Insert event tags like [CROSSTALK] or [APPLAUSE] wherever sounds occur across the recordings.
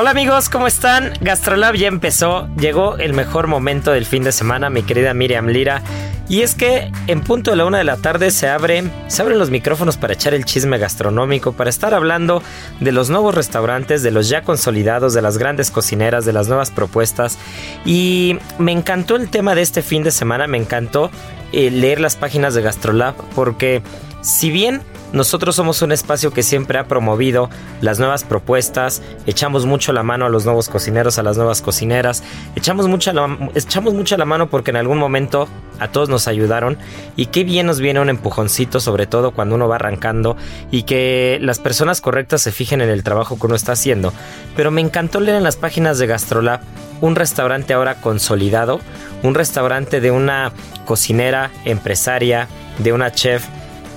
Hola amigos, ¿cómo están? Gastrolab ya empezó, llegó el mejor momento del fin de semana, mi querida Miriam Lira. Y es que en punto de la una de la tarde se abren, se abren los micrófonos para echar el chisme gastronómico, para estar hablando de los nuevos restaurantes, de los ya consolidados, de las grandes cocineras, de las nuevas propuestas. Y me encantó el tema de este fin de semana, me encantó eh, leer las páginas de Gastrolab, porque si bien nosotros somos un espacio que siempre ha promovido las nuevas propuestas, echamos mucho la mano a los nuevos cocineros, a las nuevas cocineras, echamos mucha la, echamos la mano porque en algún momento a todos nos ayudaron y qué bien nos viene un empujoncito, sobre todo cuando uno va arrancando y que las personas correctas se fijen en el trabajo que uno está haciendo. Pero me encantó leer en las páginas de Gastrolab un restaurante ahora consolidado, un restaurante de una cocinera, empresaria, de una chef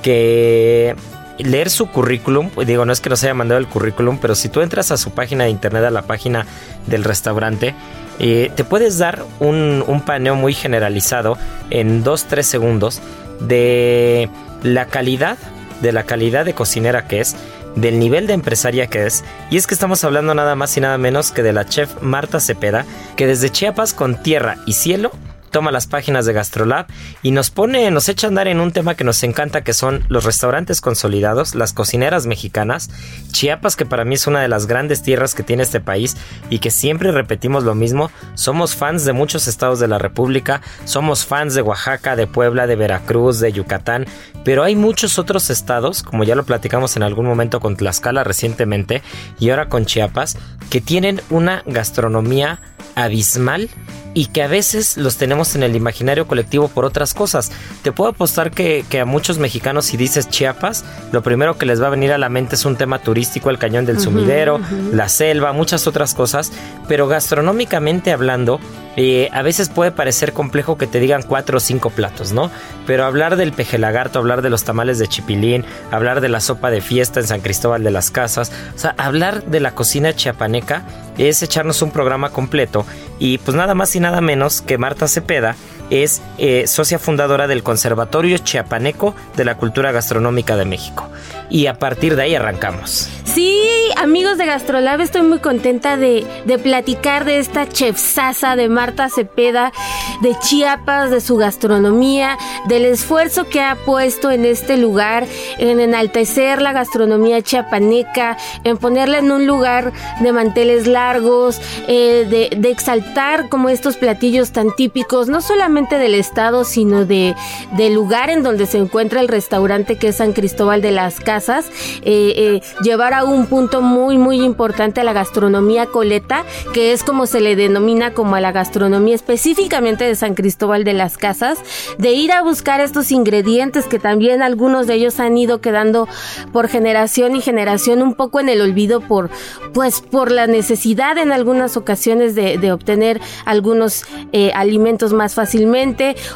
que leer su currículum, digo, no es que nos haya mandado el currículum, pero si tú entras a su página de internet, a la página del restaurante, eh, te puedes dar un, un paneo muy generalizado en 2-3 segundos de la calidad, de la calidad de cocinera que es, del nivel de empresaria que es, y es que estamos hablando nada más y nada menos que de la chef Marta Cepeda, que desde Chiapas con tierra y cielo toma las páginas de Gastrolab y nos pone, nos echa a andar en un tema que nos encanta, que son los restaurantes consolidados, las cocineras mexicanas, Chiapas, que para mí es una de las grandes tierras que tiene este país y que siempre repetimos lo mismo, somos fans de muchos estados de la República, somos fans de Oaxaca, de Puebla, de Veracruz, de Yucatán, pero hay muchos otros estados, como ya lo platicamos en algún momento con Tlaxcala recientemente y ahora con Chiapas, que tienen una gastronomía abismal y que a veces los tenemos en el imaginario colectivo por otras cosas. Te puedo apostar que, a muchos mexicanos si dices Chiapas, lo primero que les va a venir a la mente es un tema turístico, el cañón del sumidero, la selva, muchas otras cosas, pero gastronómicamente hablando, eh, a veces puede parecer complejo que te digan cuatro o cinco platos, ¿no? Pero hablar del peje lagarto, hablar de los tamales de chipilín, hablar de la sopa de fiesta en San Cristóbal de las Casas, o sea, hablar de la cocina chiapaneca es echarnos un programa completo y pues nada más y nada menos que Marta Cepeda es eh, socia fundadora del Conservatorio Chiapaneco de la Cultura Gastronómica de México. Y a partir de ahí arrancamos. Sí, amigos de Gastrolab, estoy muy contenta de, platicar de esta chefsasa de Marta Cepeda, de Chiapas, de su gastronomía, del esfuerzo que ha puesto en este lugar, en enaltecer la gastronomía chiapaneca, en ponerla en un lugar de manteles largos, eh, de, exaltar como estos platillos tan típicos, no solamente del estado, sino de, del lugar en donde se encuentra el restaurante que es San Cristóbal de las Casas, eh, eh, llevar a un punto muy muy importante a la gastronomía coleta, que es como se le denomina como a la gastronomía específicamente de San Cristóbal de las Casas, de ir a buscar estos ingredientes que también algunos de ellos han ido quedando por generación y generación un poco en el olvido por pues por la necesidad en algunas ocasiones de, obtener algunos eh, alimentos más fácilmente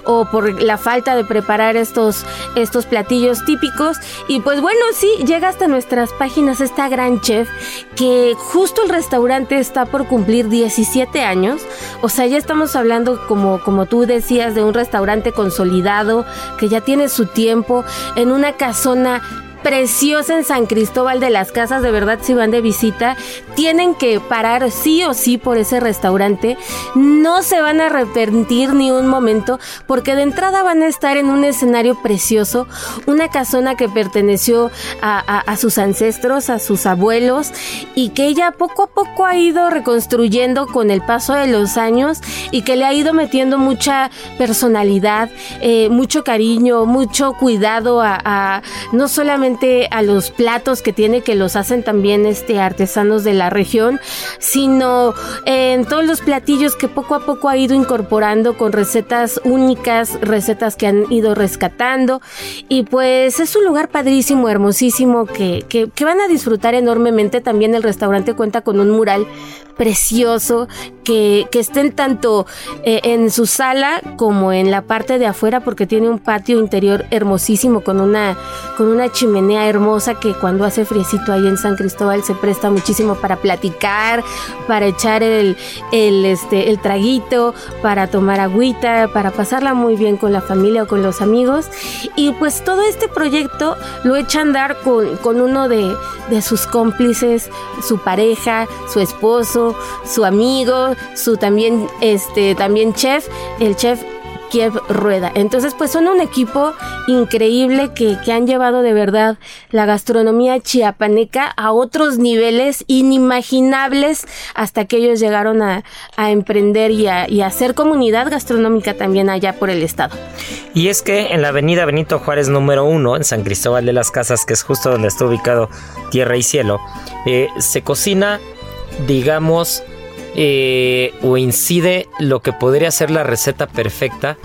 o por la falta de preparar estos estos platillos típicos y pues bueno sí llega hasta nuestras páginas esta gran chef que justo el restaurante está por cumplir 17 años. O sea, ya estamos hablando, como, como tú decías, de un restaurante consolidado que ya tiene su tiempo en una casona preciosa en San Cristóbal de las Casas, de verdad si van de visita, tienen que parar sí o sí por ese restaurante, no se van a arrepentir ni un momento, porque de entrada van a estar en un escenario precioso, una casona que perteneció a, sus ancestros, a sus abuelos, y que ella poco a poco ha ido reconstruyendo con el paso de los años y que le ha ido metiendo mucha personalidad, eh, mucho cariño, mucho cuidado a, no solamente a los platos que tiene que los hacen también este artesanos de la región, sino en todos los platillos que poco a poco ha ido incorporando con recetas únicas, recetas que han ido rescatando y pues es un lugar padrísimo, hermosísimo que, que, que van a disfrutar enormemente. También el restaurante cuenta con un mural precioso que, que estén tanto eh, en su sala como en la parte de afuera porque tiene un patio interior hermosísimo con una, con una chimenea hermosa que cuando hace friecito ahí en San Cristóbal se presta muchísimo para platicar, para echar el, el, este, el traguito, para tomar agüita, para pasarla muy bien con la familia o con los amigos. Y pues todo este proyecto lo echa a andar con, con uno de, de sus cómplices, su pareja, su esposo, su amigo, su también, este, también chef, el chef Kiev Rueda. Entonces, pues son un equipo increíble que, que, han llevado de verdad la gastronomía chiapaneca a otros niveles inimaginables hasta que ellos llegaron a, a emprender y a, hacer comunidad gastronómica también allá por el estado. Y es que en la avenida Benito Juárez número uno, en San Cristóbal de las Casas, que es justo donde está ubicado Tierra y Cielo, eh, se cocina digamos, eh, o incide lo que podría ser la receta perfecta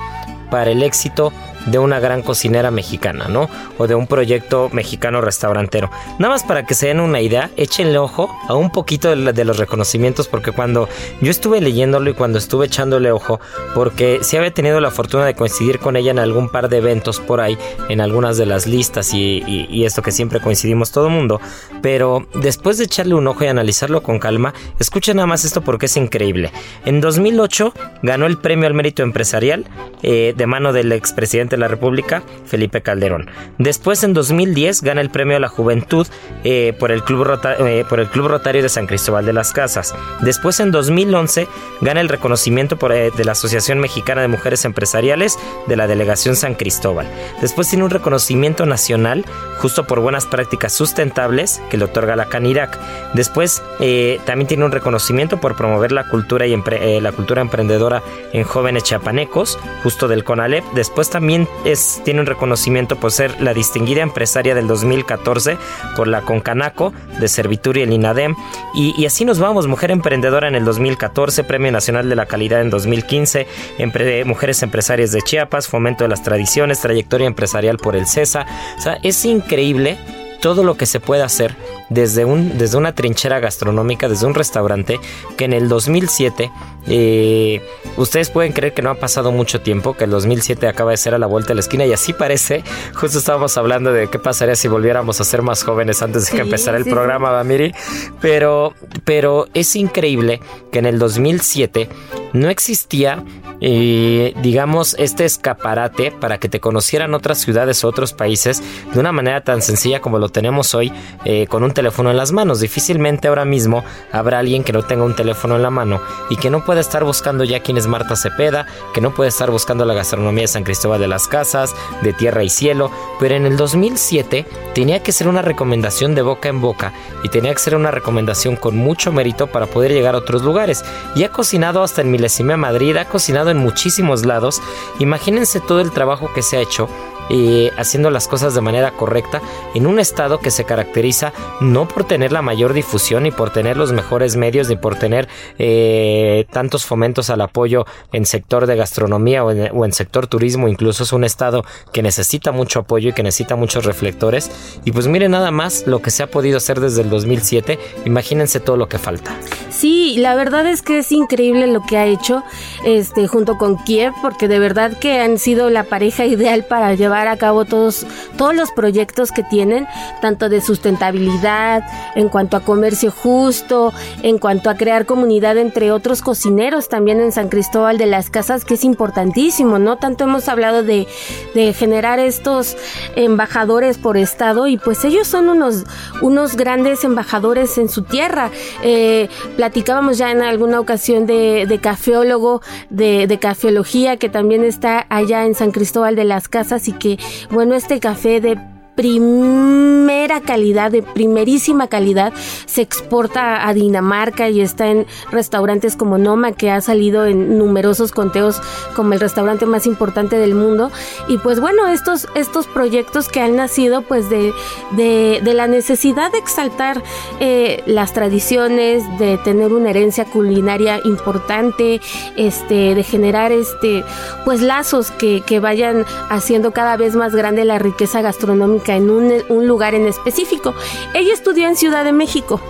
para el éxito de una gran cocinera mexicana, ¿no? O de un proyecto mexicano restaurantero. Nada más para que se den una idea, échenle ojo a un poquito de, los reconocimientos, porque cuando yo estuve leyéndolo y cuando estuve echándole ojo, porque si había tenido la fortuna de coincidir con ella en algún par de eventos por ahí, en algunas de las listas y, y esto que siempre coincidimos todo el mundo, pero después de echarle un ojo y analizarlo con calma, escuchen nada más esto porque es increíble. En 2008 ganó el premio al mérito empresarial eh, de mano del expresidente de la República, Felipe Calderón. Después, en 2010, gana el premio a la juventud eh, por, el Club eh, por el Club Rotario de San Cristóbal de las Casas. Después, en 2011, gana el reconocimiento por, de la Asociación Mexicana de Mujeres Empresariales de la Delegación San Cristóbal. Después tiene un reconocimiento nacional justo por buenas prácticas sustentables que le otorga la CANIRAC. Después también tiene un reconocimiento por promover la cultura y la cultura emprendedora en jóvenes chapanecos, justo del CONALEP. Después también es, tiene un reconocimiento por ser la distinguida empresaria del 2014 por la Concanaco de Servitur y el INADEM. Y, así nos vamos, Mujer Emprendedora en el 2014, Premio Nacional de la Calidad en 2015, Mujeres Empresarias de Chiapas, Fomento de las Tradiciones, Trayectoria Empresarial por el CESA. O sea, es increíble todo lo que se puede hacer desde, un, desde una trinchera gastronómica, desde un restaurante, que en el 2007, eh, ustedes pueden creer que no ha pasado mucho tiempo, que el 2007 acaba de ser a la vuelta de la esquina y así parece, justo estábamos hablando de qué pasaría si volviéramos a ser más jóvenes antes de que empezara el programa, Bamiri, pero, pero es increíble que en el 2007 no existía eh, digamos, este escaparate para que te conocieran otras ciudades o otros países de una manera tan sencilla como lo tenemos hoy eh, con un teléfono en las manos. Difícilmente ahora mismo habrá alguien que no tenga un teléfono en la mano y que no pueda estar buscando ya quién es Marta Cepeda, que no puede estar buscando la gastronomía de San Cristóbal de las Casas, de Tierra y Cielo, pero en el 2007 tenía que ser una recomendación de boca en boca y tenía que ser una recomendación con mucho mérito para poder llegar a otros lugares. Y ha cocinado hasta en Milesime Madrid, ha cocinado en muchísimos lados. Imagínense todo el trabajo que se ha hecho eh, haciendo las cosas de manera correcta en un estado que se caracteriza no por tener la mayor difusión ni por tener los mejores medios ni por tener eh, tantos fomentos al apoyo en sector de gastronomía o en, sector turismo incluso es un estado que necesita mucho apoyo y que necesita muchos reflectores. Y pues miren nada más lo que se ha podido hacer desde el 2007 imagínense todo lo que falta. Sí la verdad es que es increíble lo que ha hecho este junto con Kiev porque de verdad que han sido la pareja [LAUGHS] ideal para llevar llevar a cabo todos, todos los proyectos que tienen, tanto de sustentabilidad, en cuanto a comercio justo, en cuanto a crear comunidad entre otros cocineros también en San Cristóbal de las Casas, que es importantísimo, ¿no? Tanto hemos hablado de, de generar estos embajadores por estado y pues ellos son unos, unos grandes embajadores en su tierra. Eh, platicábamos ya en alguna ocasión de, de cafeólogo, de, de cafeología, que también está allá en San Cristóbal de las Casas y que, bueno, este café de primera calidad, de primerísima calidad, se exporta a Dinamarca y está en restaurantes como Noma, que ha salido en numerosos conteos como el restaurante más importante del mundo. Y pues bueno, estos, estos proyectos que han nacido pues de, de, la necesidad de exaltar eh, las tradiciones, de tener una herencia culinaria importante, este, de generar este, pues lazos que, que vayan haciendo cada vez más grande la riqueza gastronómica en un, un, lugar en específico. Ella estudió en Ciudad de México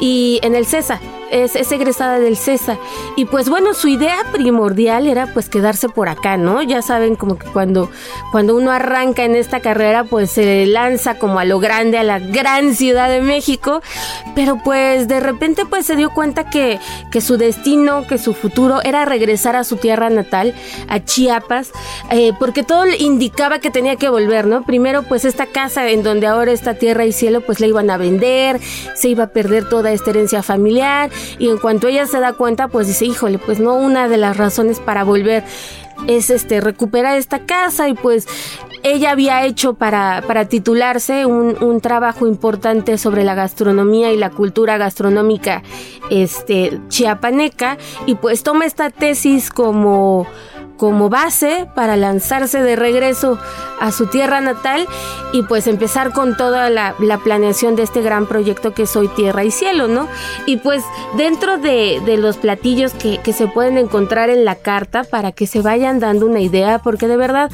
y en el CESA. Es, es, egresada del CESA. Y pues bueno, su idea primordial era pues quedarse por acá, ¿no? Ya saben como que cuando, cuando uno arranca en esta carrera pues se lanza como a lo grande, a la gran Ciudad de México, pero pues de repente pues se dio cuenta que, que su destino, que su futuro era regresar a su tierra natal, a Chiapas, eh, porque todo indicaba que tenía que volver, ¿no? Primero pues esta casa en donde ahora está tierra y cielo pues la iban a vender, se iba a perder toda esta herencia familiar y en cuanto ella se da cuenta pues dice híjole pues no una de las razones para volver es este recuperar esta casa y pues ella había hecho para, para titularse un, un, trabajo importante sobre la gastronomía y la cultura gastronómica este chiapaneca y pues toma esta tesis como como base para lanzarse de regreso a su tierra natal y pues empezar con toda la, la, planeación de este gran proyecto que es Hoy Tierra y Cielo, ¿no? Y pues dentro de, de los platillos que, que, se pueden encontrar en la carta para que se vayan dando una idea, porque de verdad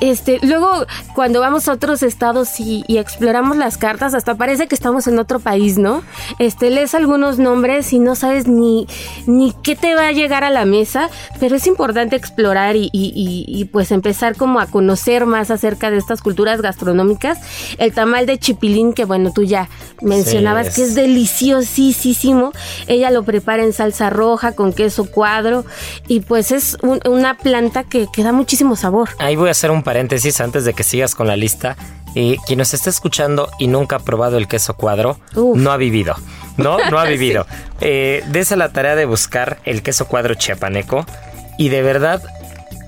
este, luego cuando vamos a otros estados y, y, exploramos las cartas, hasta parece que estamos en otro país, ¿no? Este, lees algunos nombres y no sabes ni, ni qué te va a llegar a la mesa, pero es importante explorar y, y, y pues empezar como a conocer más acerca de estas culturas gastronómicas. El tamal de chipilín, que bueno, tú ya mencionabas sí, es. que es deliciosísimo. Ella lo prepara en salsa roja con queso cuadro y pues es un, una planta que, que da muchísimo sabor. Ahí voy a hacer un paréntesis antes de que sigas con la lista. Y quien nos está escuchando y nunca ha probado el queso cuadro, Uf. no ha vivido. No, no ha [LAUGHS] vivido. sí. eh, dese la tarea de buscar el queso cuadro chiapaneco. Y de verdad,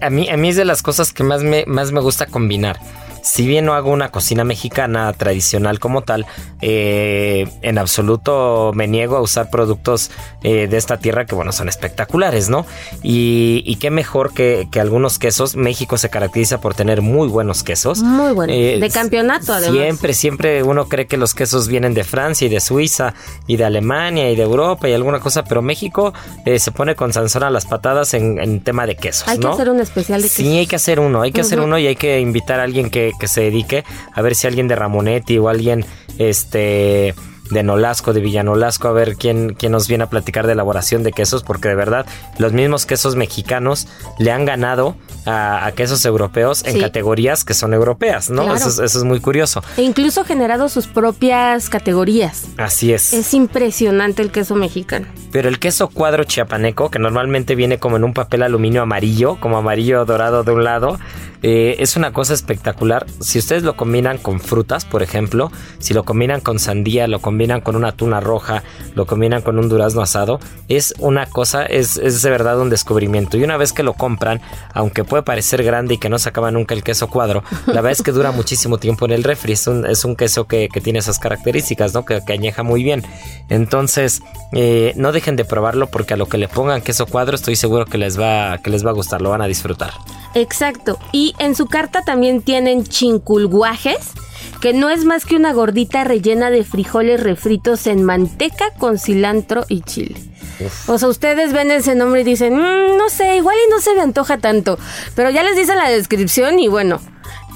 a mí, a mí es de las cosas que más me, más me gusta combinar si bien no hago una cocina mexicana tradicional como tal, eh, en absoluto me niego a usar productos eh, de esta tierra que, bueno, son espectaculares, ¿no? Y, y qué mejor que, que, algunos quesos. México se caracteriza por tener muy buenos quesos. Muy buenos. Eh, de campeonato, además. Siempre, siempre uno cree que los quesos vienen de Francia y de Suiza y de Alemania y de Europa y alguna cosa, pero México eh, se pone con Sansón a las patadas en, en tema de quesos. Hay ¿no? que hacer un especial de quesos. Sí, hay que hacer uno, hay que uh -huh. hacer uno y hay que invitar a alguien que que se dedique a ver si alguien de Ramonetti o alguien este de Nolasco, de Villanolasco, a ver quién, quién nos viene a platicar de elaboración de quesos, porque de verdad los mismos quesos mexicanos le han ganado a, a quesos europeos en sí. categorías que son europeas, ¿no? Claro. Eso, es, eso, es, muy curioso. E incluso generado sus propias categorías. Así es. Es impresionante el queso mexicano. Pero el queso cuadro chiapaneco, que normalmente viene como en un papel aluminio amarillo, como amarillo dorado de un lado, eh, es una cosa espectacular. Si ustedes lo combinan con frutas, por ejemplo, si lo combinan con sandía, lo combinan con una tuna roja, lo combinan con un durazno asado, es una cosa, es, es de verdad un descubrimiento. Y una vez que lo compran, aunque puede parecer grande y que no se acaba nunca el queso cuadro, la verdad es que dura muchísimo tiempo en el refri. Es un, es un queso que, que, tiene esas características, ¿no? Que, que añeja muy bien. Entonces, eh, no dejen de probarlo porque a lo que le pongan queso cuadro estoy seguro que les va, que les va a gustar, lo van a disfrutar. Exacto. Y en su carta también tienen chinculguajes, que no es más que una gordita rellena de frijoles refritos en manteca con cilantro y chile. Uf. O sea, ustedes ven ese nombre y dicen, mmm, no sé, igual y no se me antoja tanto. Pero ya les dice la descripción y bueno,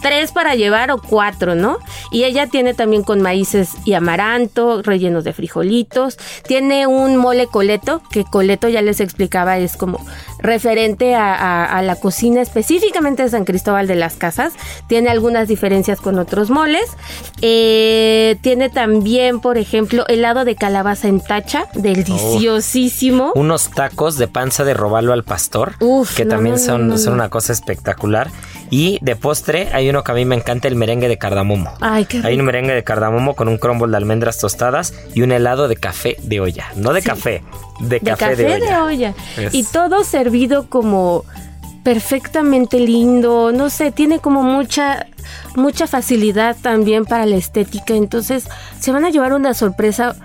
tres para llevar o cuatro, ¿no? Y ella tiene también con maíces y amaranto, rellenos de frijolitos. Tiene un mole coleto, que coleto ya les explicaba, es como referente a, la cocina específicamente de San Cristóbal de las Casas. Tiene algunas diferencias con otros moles. Eh, tiene también, por ejemplo, helado de calabaza en tacha, deliciosísimo. unos tacos de panza de robalo al pastor, que también son, son una cosa espectacular. Y de postre hay uno que a mí me encanta, el merengue de cardamomo. Ay, qué Hay un merengue de cardamomo con un crumble de almendras tostadas y un helado de café de olla. No de café, de, café, de olla. Y todo servido como perfectamente lindo, no sé, tiene como mucha mucha facilidad también para la estética, entonces se van a llevar una sorpresa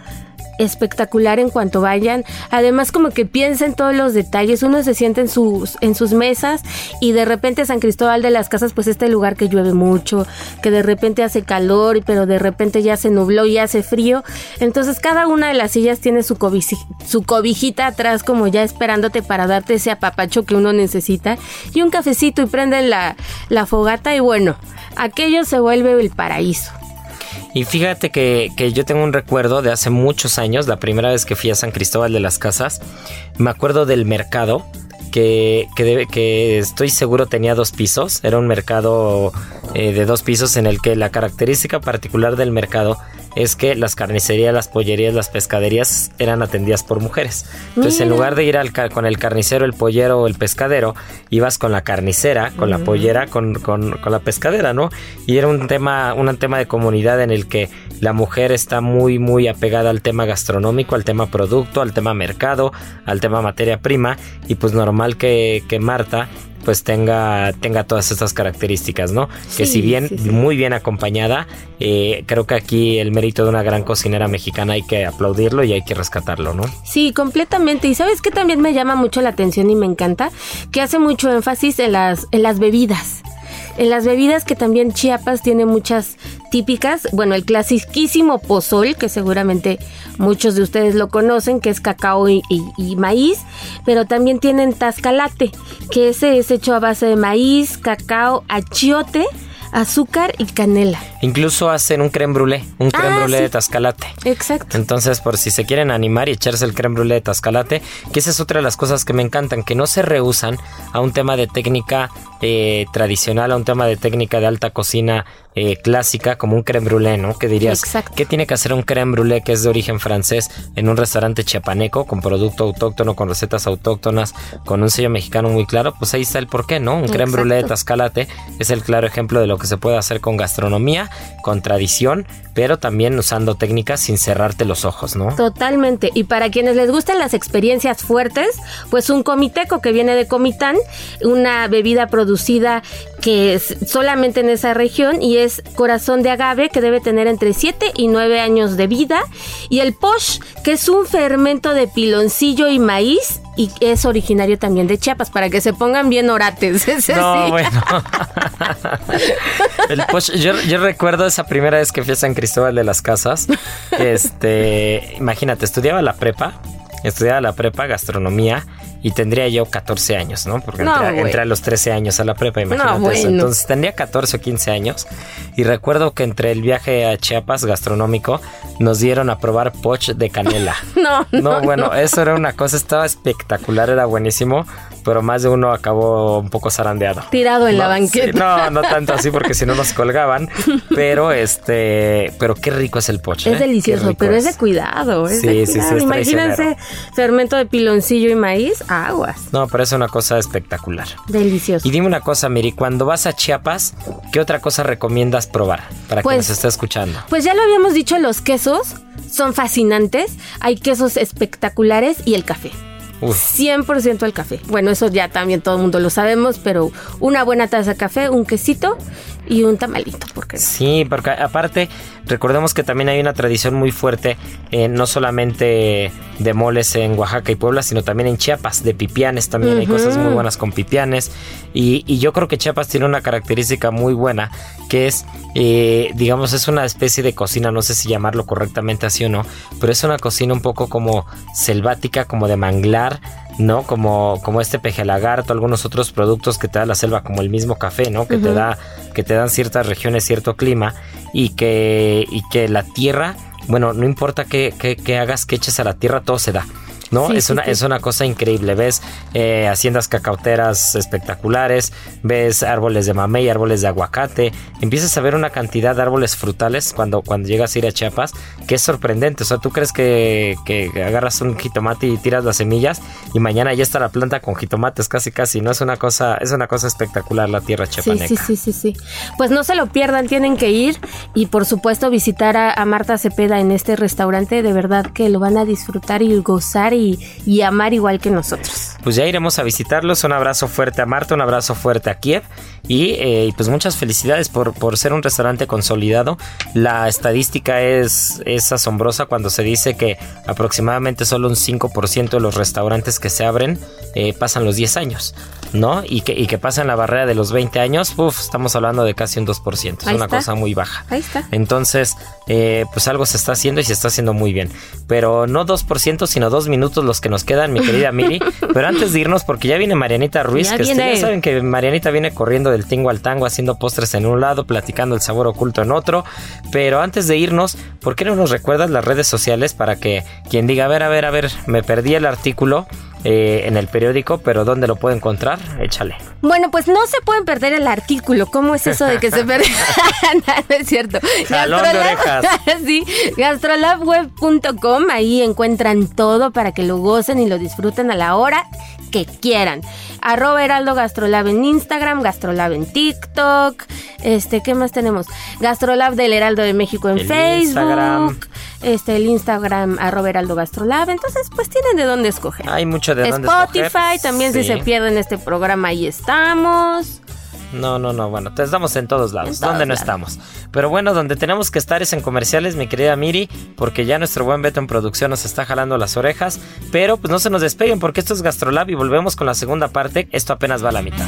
espectacular en cuanto vayan. Además, como que piensen todos los detalles. Uno se siente en sus, en sus mesas y de repente San Cristóbal de las Casas, pues este lugar que llueve mucho, que de repente hace calor, pero de repente ya se nubló y hace frío. Entonces, cada una de las sillas tiene su, su cobijita atrás, como ya esperándote para darte ese apapacho que uno necesita. Y un cafecito y prenden la, la fogata y bueno, aquello se vuelve el paraíso. Y fíjate que, yo tengo un recuerdo de hace muchos años, la primera vez que fui a San Cristóbal de las Casas, me acuerdo del mercado. Que, que, estoy seguro tenía dos pisos, era un mercado eh, de dos pisos en el que la característica particular del mercado es que las carnicerías, las pollerías, las pescaderías eran atendidas por mujeres. Entonces, en lugar de ir al, con el carnicero, el pollero o el pescadero, ibas con la carnicera, con la pollera, con, con, con, la pescadera, ¿no? Y era un tema, un tema de comunidad en el que la mujer está muy, muy apegada al tema gastronómico, al tema producto, al tema mercado, al tema materia prima. Y pues normal que, que Marta pues tenga, tenga todas estas características, ¿no? que si bien muy bien acompañada, eh, creo que aquí el mérito de una gran cocinera mexicana hay que aplaudirlo y hay que rescatarlo, ¿no? Sí, completamente. Y sabes que también me llama mucho la atención y me encanta que hace mucho énfasis en las, en las bebidas. En las bebidas que también Chiapas tiene muchas típicas, bueno, el clasiquísimo pozol, que seguramente muchos de ustedes lo conocen, que es cacao y, maíz, pero también tienen tascalate, que ese es hecho a base de maíz, cacao, achiote, azúcar y canela. Incluso hacen un creme brûlée, un creme ah, brûlée de tascalate. Exacto. Entonces, por si se quieren animar y echarse el creme brûlée de tascalate, que esa es otra de las cosas que me encantan, que no se rehusan a un tema de técnica eh, tradicional, a un tema de técnica de alta cocina eh, clásica, como un creme brûlée, ¿no? Que dirías, Exacto. ¿qué tiene que hacer un creme brûlée que es de origen francés en un restaurante chiapaneco, con producto autóctono, con recetas autóctonas, con un sello mexicano muy claro? Pues ahí está el porqué, ¿no? Un creme brûlée de tascalate es el claro ejemplo de lo que se puede hacer con gastronomía con tradición, pero también usando técnicas sin cerrarte los ojos, ¿no? Totalmente. Y para quienes les gusten las experiencias fuertes, pues un comiteco que viene de Comitán, una bebida producida que es solamente en esa región y es corazón de agave que debe tener entre 7 y 9 años de vida y el posh que es un fermento de piloncillo y maíz y es originario también de Chiapas, para que se pongan bien orates. [LAUGHS] no, bueno. yo, recuerdo esa primera vez que fui a San Cristóbal de las Casas. Este, imagínate, estudiaba la prepa, estudiaba la prepa, gastronomía y tendría yo 14 años, ¿no? Porque entré, a los 13 años a la prepa, imagínate eso. Entonces tendría 14 o 15 años y recuerdo que entre el viaje a Chiapas gastronómico nos dieron a probar poch de canela. [LAUGHS] no, no, no, bueno, eso era una cosa, estaba espectacular, era buenísimo, pero más de uno acabó un poco zarandeado. Tirado en la banqueta. no, no tanto así porque si no nos colgaban, [LAUGHS] pero este, pero qué rico es el poch. Es ¿eh? delicioso, pero es. de cuidado. Es sí, sí, sí, Imagínense fermento de piloncillo y maíz aguas. No, pero es una cosa espectacular. Delicioso. Y dime una cosa, Miri, cuando vas a Chiapas, ¿qué otra cosa recomiendas probar para quien pues, nos esté escuchando? Pues ya lo habíamos dicho, los quesos son fascinantes, hay quesos espectaculares y el café. 100% el café. Bueno, eso ya también todo el mundo lo sabemos, pero una buena taza de café, un quesito y un tamalito, porque Sí, porque aparte, recordemos que también hay una tradición muy fuerte, eh, no solamente de moles en Oaxaca y Puebla, sino también en Chiapas, de pipianes también. Hay cosas muy buenas con pipianes. Y, yo creo que Chiapas tiene una característica muy buena, que es, eh, digamos, es una especie de cocina, no sé si llamarlo correctamente así o no, pero es una cocina un poco como selvática, como de manglar, ¿no? Como, como este peje lagarto, algunos otros productos que te da la selva, como el mismo café, ¿no? Que te da, que te dan ciertas regiones, cierto clima, y que, y que la tierra, bueno, no importa qué, qué, qué hagas, que eches a la tierra, todo se da. ¿No? es, una, es una cosa increíble. Ves eh, haciendas cacauteras espectaculares, ves árboles de mamey, árboles de aguacate, empiezas a ver una cantidad de árboles frutales cuando, cuando llegas a ir a Chiapas que es sorprendente. O sea, tú crees que, que agarras un jitomate y tiras las semillas y mañana ya está la planta con jitomates, casi casi, ¿no? Es una cosa, es una cosa espectacular la tierra chiapaneca. Sí, sí, sí, sí, Pues no se lo pierdan, tienen que ir y por supuesto visitar a, a Marta Cepeda en este restaurante, de verdad que lo van a disfrutar y gozar y, amar igual que nosotros. Pues ya iremos a visitarlos. Un abrazo fuerte a Marta, un abrazo fuerte a Kiev y eh, pues muchas felicidades por, por ser un restaurante consolidado. La estadística es, es asombrosa cuando se dice que aproximadamente solo un 5% de los restaurantes que se abren eh, pasan los 10 años. ¿No? Y que, y que pasan la barrera de los 20 años, uf, estamos hablando de casi un 2%, es una cosa muy baja. Ahí está. Entonces, eh, pues algo se está haciendo y se está haciendo muy bien. Pero no 2%, sino dos minutos los que nos quedan, mi querida Miri. [LAUGHS] Pero antes de irnos, porque ya viene Marianita Ruiz, que ya saben que Marianita viene corriendo del tingo al tango, haciendo postres en un lado, platicando el sabor oculto en otro. Pero antes de irnos, ¿por qué no nos recuerdas las redes sociales para que quien diga, a ver, a ver, a ver, me perdí el artículo? Eh, en el periódico, pero ¿dónde lo puedo encontrar? Échale. Bueno, pues no se pueden perder el artículo. ¿Cómo es eso de que se pierde? [LAUGHS] [LAUGHS] no, es cierto. Gastrolab, [LAUGHS] sí, gastrolabweb.com, ahí encuentran todo para que lo gocen y lo disfruten a la hora que quieran. Arroba Heraldo Gastrolab en Instagram, Gastrolab en TikTok. Este, ¿qué más tenemos? Gastrolab del Heraldo de México en Facebook. Este, el Instagram arroba Heraldo Gastrolab. Entonces, pues tienen de dónde escoger. Hay mucho de dónde escoger. Spotify, también si se pierden este programa, ahí estamos. No, no, no, bueno, te estamos en todos lados, donde no estamos. Pero bueno, donde tenemos que estar es en comerciales, mi querida Miri, porque ya nuestro buen Beto en producción nos está jalando las orejas. Pero pues no se nos despeguen porque esto es Gastrolab y volvemos con la segunda parte. Esto apenas va a la mitad.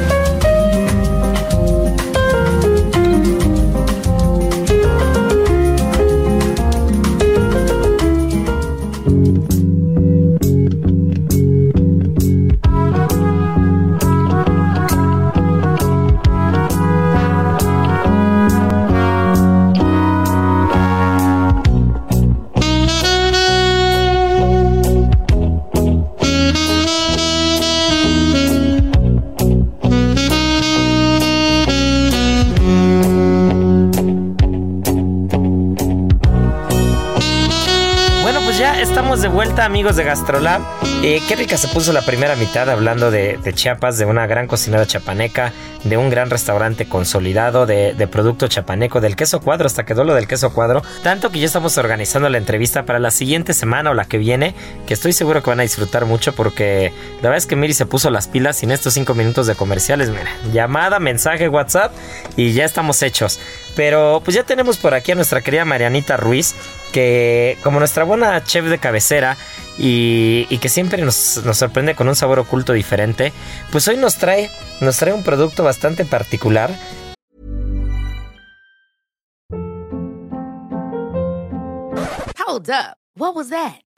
Amigos de Gastrolab. Eh, qué rica se puso la primera mitad hablando de, Chiapas, de una gran cocinera chapaneca, de un gran restaurante consolidado, de, producto chapaneco, del queso cuadro, hasta quedó lo del queso cuadro. Tanto que ya estamos organizando la entrevista para la siguiente semana o la que viene, que estoy seguro que van a disfrutar mucho porque la verdad es que Miri se puso las pilas sin estos cinco minutos de comerciales. Mira, llamada, mensaje, WhatsApp y ya estamos hechos. Pero pues ya tenemos por aquí a nuestra querida Marianita Ruiz, que como nuestra buena chef de cabecera y, que siempre nos, sorprende con un sabor oculto diferente, pues hoy nos trae, nos trae un producto bastante particular. Hold up, what?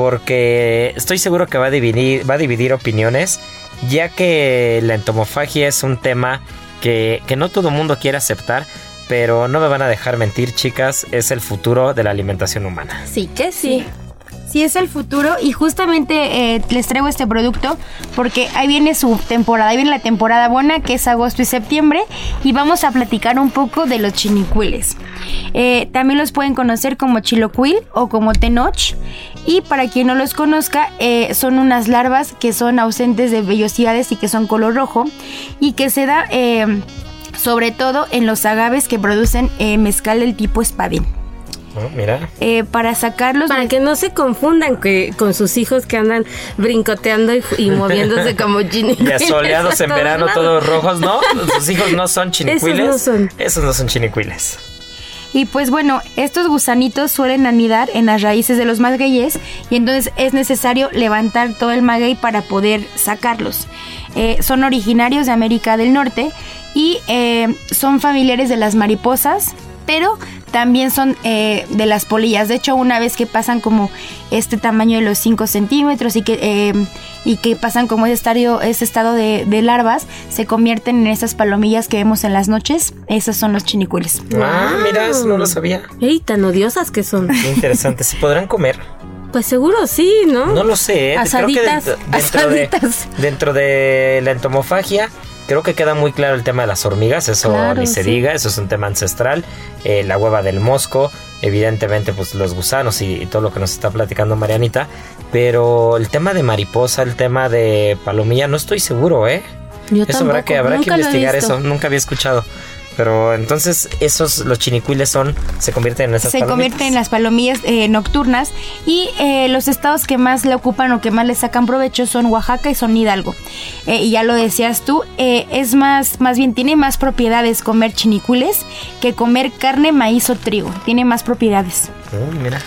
Porque estoy seguro que va a dividir, va a dividir opiniones, ya que la entomofagia es un tema que, que no todo el mundo quiere aceptar, pero no me van a dejar mentir, chicas, es el futuro de la alimentación humana. Sí que sí. Sí, es el futuro y justamente eh, les traigo este producto porque ahí viene su temporada, ahí viene la temporada buena que es agosto y septiembre y vamos a platicar un poco de los chinicuiles. Eh, también los pueden conocer como chilocuil o como tenoch y para quien no los conozca eh, son unas larvas que son ausentes de vellosidades y que son color rojo y que se da sobre todo en los agaves que producen mezcal del tipo espadín. Oh, mira. Eh, para sacarlos. Para que no se confundan que, con sus hijos que andan brincoteando y, moviéndose como chinicuiles. [LAUGHS] Y asoleados en [LAUGHS] verano, todos rojos, ¿no? Sus hijos no son chinicuiles. [LAUGHS] Esos no son. Esos no son chinicuiles. Y pues bueno, estos gusanitos suelen anidar en las raíces de los magueyes y entonces es necesario levantar todo el maguey para poder sacarlos. Eh, son originarios de América del Norte y eh, son familiares de las mariposas, pero también son eh, de las polillas. De hecho, una vez que pasan como este tamaño de los 5 centímetros y que, eh, y que pasan como ese estadio, ese estado de, larvas, se convierten en esas palomillas que vemos en las noches. Esos son los chinicuiles. Ah, mira, eso no lo sabía. ¡Ey, tan odiosas que son! Qué interesante. ¿Se podrán comer? Pues seguro sí, ¿no? No lo sé. ¿eh? Asaditas, Creo que dentro, asaditas. De, dentro de la entomofagia Creo que queda muy claro el tema de las hormigas, eso Claro, ni se sí. diga, eso es un tema ancestral. Eh, la hueva del mosco, evidentemente, pues los gusanos y, y todo lo que nos está platicando Marianita. Pero el tema de mariposa, el tema de palomilla, no estoy seguro, ¿eh? Yo eso habrá que, habrá que investigar eso, nunca había escuchado. Pero entonces esos, los chinicuiles son, se convierten en esas se palomitas. convierten en las palomillas eh, nocturnas y eh, los estados que más le ocupan o que más le sacan provecho son Oaxaca y son Hidalgo. Eh, y ya lo decías tú, eh, es más, más bien tiene más propiedades comer chinicules que comer carne, maíz o trigo. Tiene más propiedades. Uy, mira.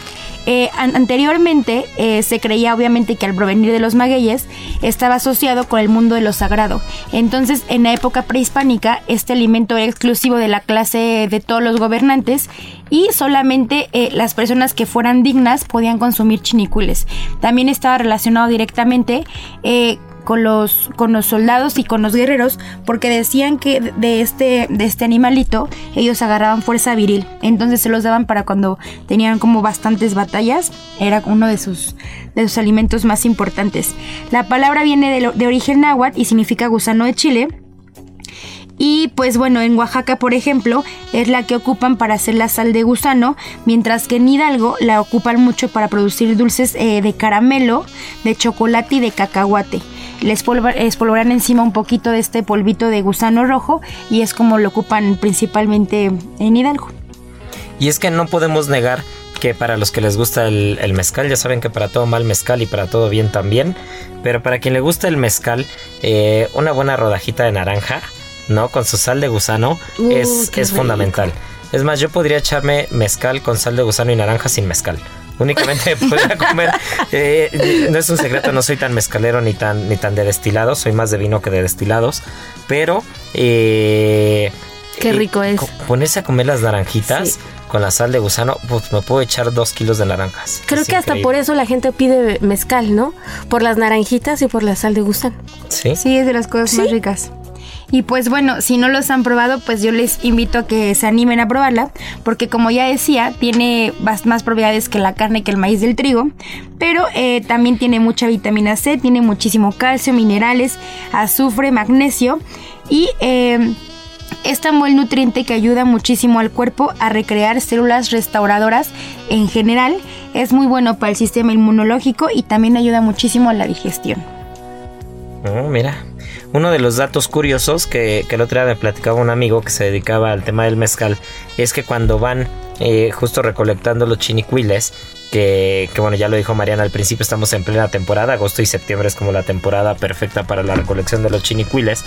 Eh, an- anteriormente eh, se creía obviamente que al provenir de los magueyes estaba asociado con el mundo de lo sagrado. Entonces, en la época prehispánica, este alimento era exclusivo de la clase de todos los gobernantes y solamente eh, las personas que fueran dignas podían consumir chinicules. También estaba relacionado directamente eh, con los, con los soldados y con los guerreros porque decían que de este, de este animalito ellos agarraban fuerza viril. Entonces se los daban para cuando tenían como bastantes batallas. Era uno de sus, de sus alimentos más importantes. La palabra viene de, de origen náhuatl y significa gusano de Chile. Y pues bueno, en Oaxaca, por ejemplo, es la que ocupan para hacer la sal de gusano, mientras que en Hidalgo la ocupan mucho para producir dulces eh, de caramelo, de chocolate y de cacahuate. Les espolvorean encima un poquito de este polvito de gusano rojo y es como lo ocupan principalmente en Hidalgo. Y es que no podemos negar que para los que les gusta el, el mezcal, ya saben que para todo mal mezcal y para todo bien también, pero para quien le gusta el mezcal, eh, una buena rodajita de naranja, ¿no? Con su sal de gusano Uh, es, es fundamental. Es más, yo podría echarme mezcal con sal de gusano y naranja sin mezcal. Únicamente [LAUGHS] podría comer. eh, no es un secreto, no soy tan mezcalero ni tan, ni tan de destilados, soy más de vino que de destilados. Pero eh, Qué eh, rico es. Ponerse a comer las naranjitas Sí. con la sal de gusano, pues me puedo echar dos kilos de naranjas. Creo Es que hasta por eso la gente pide mezcal, ¿no? Por las naranjitas y por la sal de gusano. Sí. Sí, es de las cosas más ricas. Y pues bueno, si no los han probado, pues yo les invito a que se animen a probarla, porque como ya decía, tiene más propiedades que la carne que el maíz del trigo, pero eh, también tiene mucha vitamina C, tiene muchísimo calcio, minerales, azufre, magnesio y eh, es tan buen nutriente que ayuda muchísimo al cuerpo a recrear células restauradoras en general. Es muy bueno para el sistema inmunológico y también ayuda muchísimo a la digestión. Oh, mira. Uno de los datos curiosos que, el otro día me platicaba un amigo que se dedicaba al tema del mezcal es que cuando van eh, justo recolectando los chinicuiles, que, bueno, ya lo dijo Mariana al principio, estamos en plena temporada, agosto y septiembre es como la temporada perfecta para la recolección de los chinicuiles.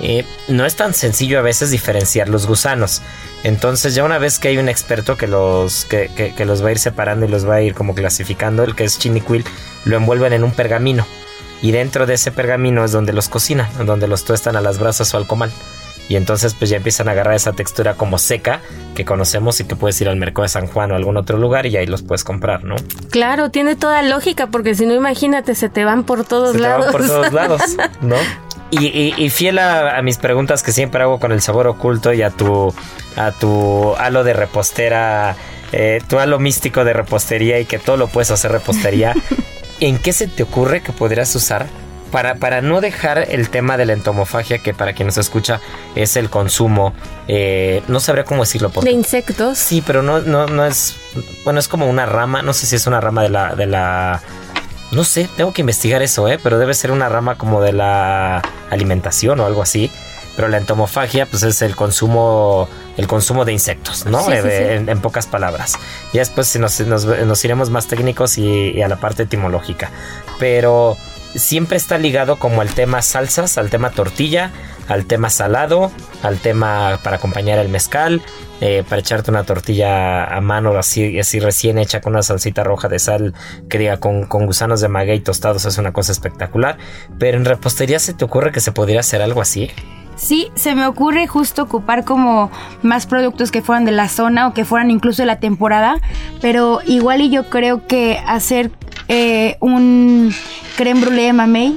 eh, no es tan sencillo a veces diferenciar los gusanos. Entonces ya una vez que hay un experto que los, que- que los va a ir separando y los va a ir como clasificando, el que es chinicuil, lo envuelven en un pergamino y dentro de ese pergamino es donde los cocinan, donde los tuestan a las brasas o al comal. Y entonces pues ya empiezan a agarrar esa textura como seca que conocemos y que puedes ir al mercado de San Juan o algún otro lugar y ahí los puedes comprar, ¿no? Claro, tiene toda lógica, porque si no, imagínate, se te van por todos Se te lados. van por todos [LAUGHS] lados, ¿no? Y, y- y fiel a, a mis preguntas que siempre hago con el sabor oculto y a tu, a tu halo de repostera, eh, tu halo místico de repostería y que todo lo puedes hacer repostería, [LAUGHS] ¿en qué se te ocurre que podrías usar para, para no dejar el tema de la entomofagia, que para quien nos escucha es el consumo, eh, no sabría cómo decirlo, porque De insectos. Sí, pero no, no, no es. Bueno, es como una rama. No sé si es una rama de la. de la. No sé, tengo que investigar eso, ¿eh? Pero debe ser una rama como de la alimentación o algo así. Pero la entomofagia, pues es el consumo. El consumo de insectos, ¿no? Sí, Eh, sí. En, en pocas palabras. Y después si nos, nos- nos iremos más técnicos y, y a la parte etimológica. Pero siempre está ligado como al tema salsas, al tema tortilla, al tema salado, al tema para acompañar el mezcal, eh, para echarte una tortilla a mano así, así recién hecha con una salsita roja de sal que diga con, con gusanos de maguey tostados es una cosa espectacular. Pero en repostería se te ocurre que se podría hacer algo así. Sí, se me ocurre justo ocupar como más productos que fueran de la zona o que fueran incluso de la temporada, pero igual y yo creo que hacer eh, un creme brûlée de mamey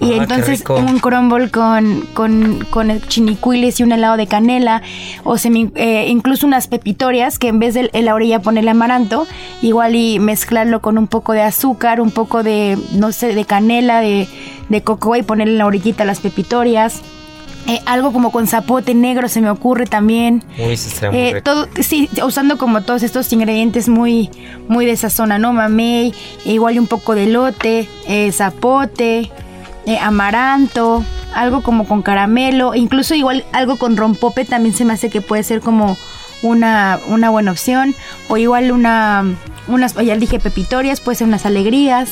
Ah, y qué entonces un crumble con, con, con chinicuiles y un helado de canela o semi- eh, incluso unas pepitorias que en vez de en la orilla ponerle amaranto, igual y mezclarlo con un poco de azúcar, un poco de, no sé, de canela, de, de cocoa y ponerle en la orillita las pepitorias. Eh, algo como con zapote negro se me ocurre también. Uy, se estaría muy Eh, todo, sí, usando como todos estos ingredientes muy, muy de esa zona, ¿no? Mamey, igual un poco de lote, eh, zapote, eh, amaranto, algo como con caramelo, incluso igual algo con rompope también se me hace que puede ser como una, una buena opción. O igual una, unas, ya dije pepitorias, puede ser unas alegrías.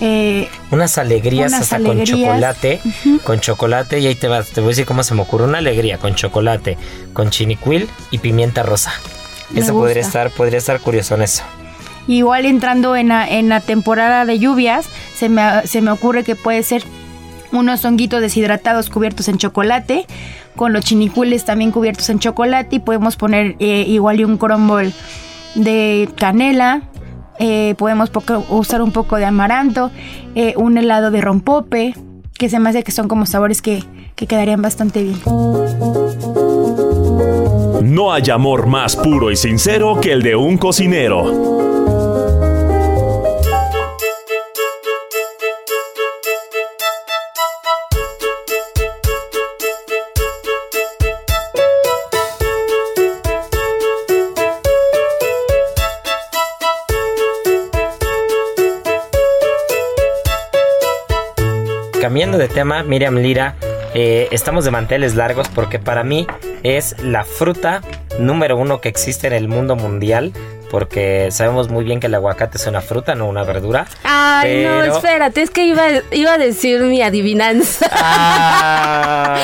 Eh, Unas alegrías unas hasta alegrías. con chocolate. Con chocolate y ahí te vas. Te voy a decir cómo se me ocurre. Una alegría con chocolate, con chinicuil y pimienta rosa. Me Eso podría estar, podría estar curioso en eso. Igual entrando en la, en la temporada de lluvias, se me, se me ocurre que puede ser unos honguitos deshidratados cubiertos en chocolate, con los chinicuiles también cubiertos en chocolate y podemos poner eh, igual y un crumble de canela, eh, podemos usar un poco de amaranto, eh, un helado de rompope, que se me hace que son como sabores que, que quedarían bastante bien. No hay amor más puro y sincero que el de un cocinero. Cambiando de tema, Miriam Lira, eh, estamos de manteles largos porque para mí es la fruta número uno que existe en el mundo mundial. Porque sabemos muy bien que el aguacate es una fruta, no una verdura. Ay, no, espérate, es que iba, iba a decir mi adivinanza. [LAUGHS]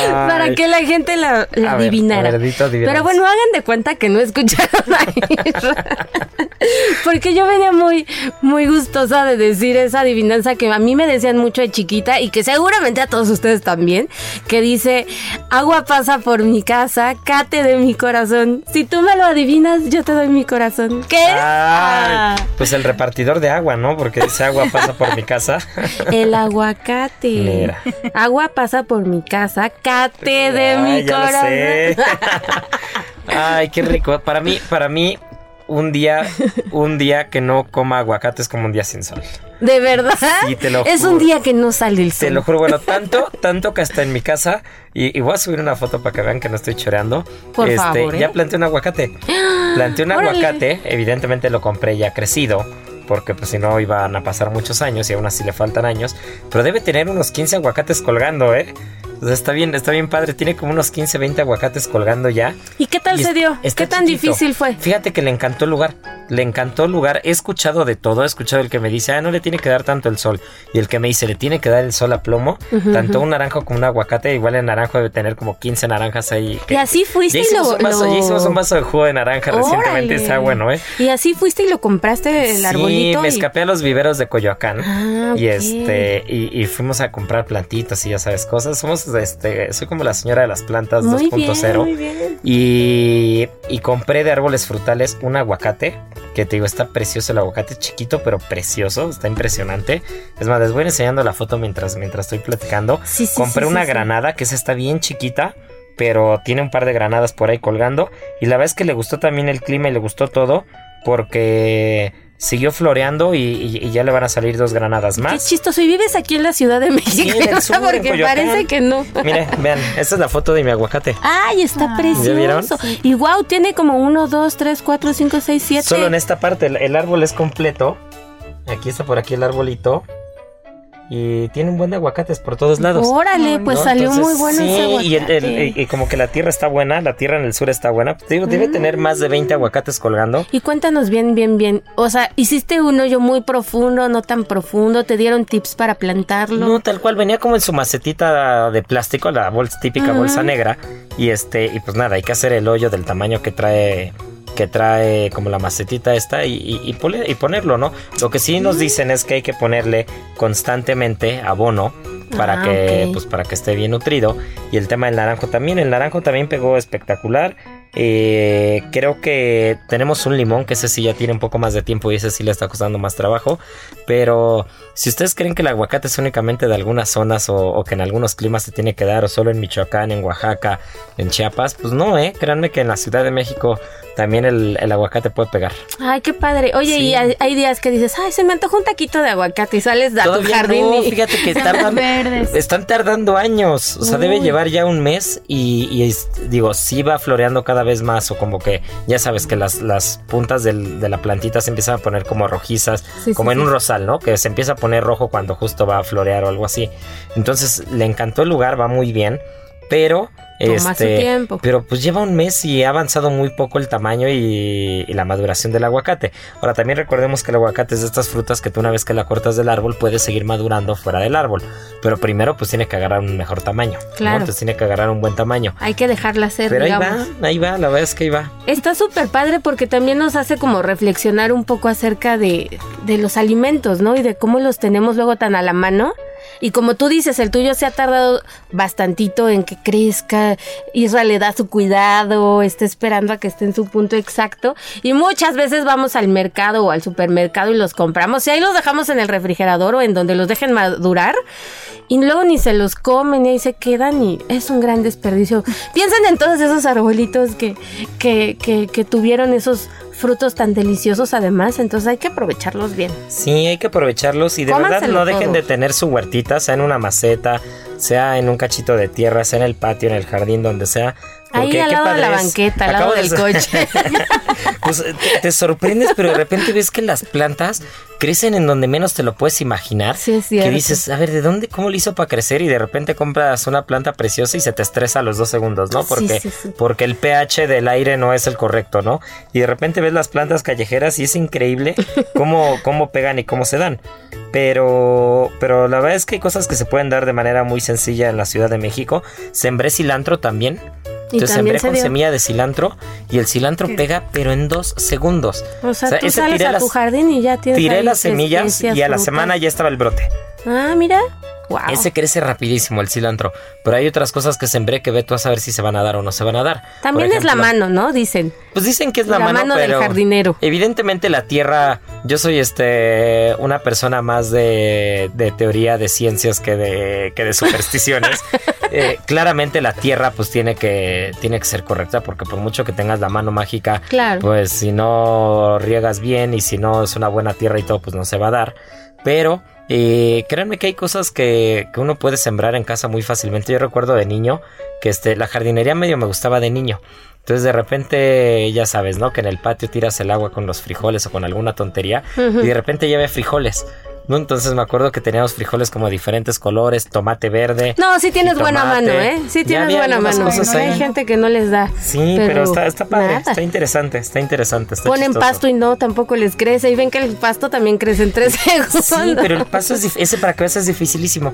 Para que la gente la, la A ver, adivinara. ver, adivinanza. Pero bueno, hagan de cuenta que no escucharon a Isra. [LAUGHS] [LAUGHS] Porque yo venía muy, muy gustosa de decir esa adivinanza que a mí me decían mucho de chiquita y que seguramente a todos ustedes también, que dice, agua pasa por mi casa, cate de mi corazón. Si tú me lo adivinas, yo te doy mi corazón. ¿Qué? Ah, pues el repartidor de agua, ¿no? Porque ese agua pasa por mi casa. [LAUGHS] el aguacate. Mira. Agua pasa por mi casa, cate de mi Ay, corazón. [LAUGHS] Ay, qué rico. Para mí, para mí, un día, [LAUGHS] un día que no coma aguacate es como un día sin sol. ¿De verdad? Sí, te lo es juro. un día que no sale el sol. Te lo juro, bueno, [LAUGHS] tanto, tanto que hasta en mi casa, y, y voy a subir una foto para que vean que no estoy choreando. Por favor, ¿eh? Ya planté un aguacate. Planté un [GASPS] Órale. aguacate, evidentemente lo compré ya crecido. Porque pues si no iban a pasar muchos años y aún así le faltan años. Pero debe tener unos 15 aguacates colgando, ¿eh? O sea, está bien, está bien padre. Tiene como unos 15, 20 aguacates colgando ya. ¿Y qué tal Y se dio? ¿Qué tan chiquito. difícil fue? Fíjate que le encantó el lugar. Le encantó el lugar. He escuchado de todo. He escuchado el que me dice, ah, no le tiene que dar tanto el sol. Y el que me dice, le tiene que dar el sol a plomo. Tanto un naranjo como un aguacate. Igual el naranjo debe tener como 15 naranjas ahí. Y así fuiste ya y lo... un vaso, ya lo- hicimos un vaso de jugo de naranja recientemente. Está bueno, ¿eh? Y así fuiste y lo compraste el arbolito. Sí, me y- escapé a los viveros de Coyoacán. Ah, Y este, y, y fuimos a comprar plantitas y ya sabes, cosas. Somos este, soy como la señora de las plantas Muy bien, 2.0. muy bien. Y, y compré de árboles frutales un aguacate. Que te digo, está precioso el aguacate, chiquito pero precioso, está impresionante. Es más, les voy enseñando la foto mientras, mientras estoy platicando. Sí, sí, compré sí, una granada que esa está bien chiquita, pero tiene un par de granadas por ahí colgando. Y la verdad es que le gustó también el clima y le gustó todo porque siguió floreando y, y- y ya le van a salir dos granadas Qué más. chistoso. Y vives aquí en la Ciudad de México. en el sur, [LAUGHS] en porque parece que no. Miren, vean, esta es la foto de mi aguacate. Ay, está ¿Ya vieron? precioso. Y wow, tiene como uno, dos, tres, cuatro, cinco, seis, siete. Solo en esta parte, el, el árbol es completo. Aquí está por aquí el arbolito. Y tiene un buen de aguacates por todos lados. Órale, pues ¿no? salió Entonces, muy bueno sí, ese aguacate. y, el- el- y- y como que la tierra está buena, la tierra en el sur está buena. Te digo, debe tener más de 20 aguacates colgando. Y cuéntanos bien, bien, bien. O sea, hiciste un hoyo muy profundo, no tan profundo. ¿Te dieron tips para plantarlo? No, tal cual, venía como en su macetita de plástico, la bolsa, típica bolsa negra. Y este, y pues nada, hay que hacer el hoyo del tamaño que trae. Que trae como la macetita esta y, y- y y ponerlo, ¿no? Lo que sí nos dicen es que hay que ponerle constantemente abono para Ah, que, pues para que esté bien nutrido. Y el tema del naranjo también. El naranjo también pegó espectacular. Eh, creo que tenemos un limón que ese sí ya tiene un poco más de tiempo y ese sí le está costando más trabajo. Pero si ustedes creen que el aguacate es únicamente de algunas zonas o, o que en algunos climas se tiene que dar, o solo en Michoacán, en Oaxaca, en Chiapas, pues no, eh. Créanme que en la Ciudad de México también el, el aguacate puede pegar. Ay, qué padre. Oye, Sí. y hay, hay días que dices, ay, se me antoja un taquito de aguacate y sales a tu jardín no, y... fíjate que [LAUGHS] tardan, están tardando años, o sea, debe llevar ya un mes y, y es- digo, sí va floreando cada vez más o como que ya sabes que las, las puntas del- de la plantita se empiezan a poner como rojizas, Sí, como sí, en sí. un rosal, ¿no? Que se empieza a poner rojo cuando justo va a florear o algo así. Entonces le encantó el lugar, va muy bien, pero... Toma su este, tiempo. Pero pues lleva un mes y ha avanzado muy poco el tamaño y, y la maduración del aguacate. Ahora también recordemos que el aguacate es de estas frutas que tú una vez que la cortas del árbol puedes seguir madurando fuera del árbol. Pero primero pues tiene que agarrar un mejor tamaño. ¿no? Claro. Entonces tiene que agarrar un buen tamaño. Hay que dejarla ser, Pero ahí va, ahí va, la verdad es que ahí va. Está súper padre porque también nos hace como reflexionar un poco acerca de, de los alimentos, ¿no? Y de cómo los tenemos luego tan a la mano. Y como tú dices, el tuyo se ha tardado bastantito en que crezca, Israel le da su cuidado, está esperando a que esté en su punto exacto. Y muchas veces vamos al mercado o al supermercado y los compramos. Y ahí los dejamos en el refrigerador o en donde los dejen madurar. Y luego ni se los comen y ahí se quedan y es un gran desperdicio. Piensen en todos esos arbolitos que, que, que, que tuvieron esos frutos tan deliciosos además, entonces hay que aprovecharlos bien. Sí, hay que aprovecharlos y de verdad no dejen todo. de tener su sea en una maceta, sea en un cachito de tierra, sea en el patio, en el jardín, donde sea. Ahí al lado de la banqueta, al lado del coche. [LAUGHS] pues te, te sorprendes, pero de repente ves que las plantas crecen en donde menos te lo puedes imaginar. Sí, es cierto. Que dices, a ver, ¿de dónde, cómo le hizo para crecer? Y de repente compras una planta preciosa y se te estresa a los dos segundos, ¿no? Porque, sí, sí. porque el pH del aire no es el correcto, ¿no? Y de repente ves las plantas callejeras y es increíble [LAUGHS] cómo, cómo pegan y cómo se dan. Pero, pero la verdad es que hay cosas que se pueden dar de manera muy sencilla en la Ciudad de México. Sembré cilantro también. Entonces sembré se con dio. semilla de cilantro y el cilantro pega pero en dos segundos. O sea, tú ese sales tiré a tu las- jardín y ya tienes Tiré las semillas especias, y a la frutas. semana ya estaba el brote. Ah, mira. Wow. Ese crece rapidísimo el cilantro. Pero hay otras cosas que sembré que ve tú a saber si se van a dar o no se van a dar. También es la mano, ¿no? Dicen. Pues dicen que es la, La mano, mano del jardinero. Evidentemente la tierra, yo soy este una persona más de, de teoría de ciencias que de, que de supersticiones. [LAUGHS] Eh, claramente la tierra pues tiene que, tiene que ser correcta porque por mucho que tengas la mano mágica, Claro. pues si no riegas bien y si no es una buena tierra y todo, pues no se va a dar. Pero eh, créanme que hay cosas que, que uno puede sembrar en casa muy fácilmente. Yo recuerdo de niño que este, la jardinería medio me gustaba de niño. Entonces de repente, ya sabes, ¿no? Que en el patio tiras el agua con los frijoles o con alguna tontería y de repente ya ve frijoles. ¿No? Entonces me acuerdo que teníamos frijoles como diferentes colores, tomate verde. No, sí tienes buena mano, ¿eh? Sí tienes buena mano. cosas Hay gente que no les da. Sí, pero, está, está padre, nada. está interesante, está interesante. Está Ponen chistoso. pasto y no, tampoco les crece. Y ven que el pasto también crece en tres segundos. Sí, pero el paso es ese para que veas es dificilísimo.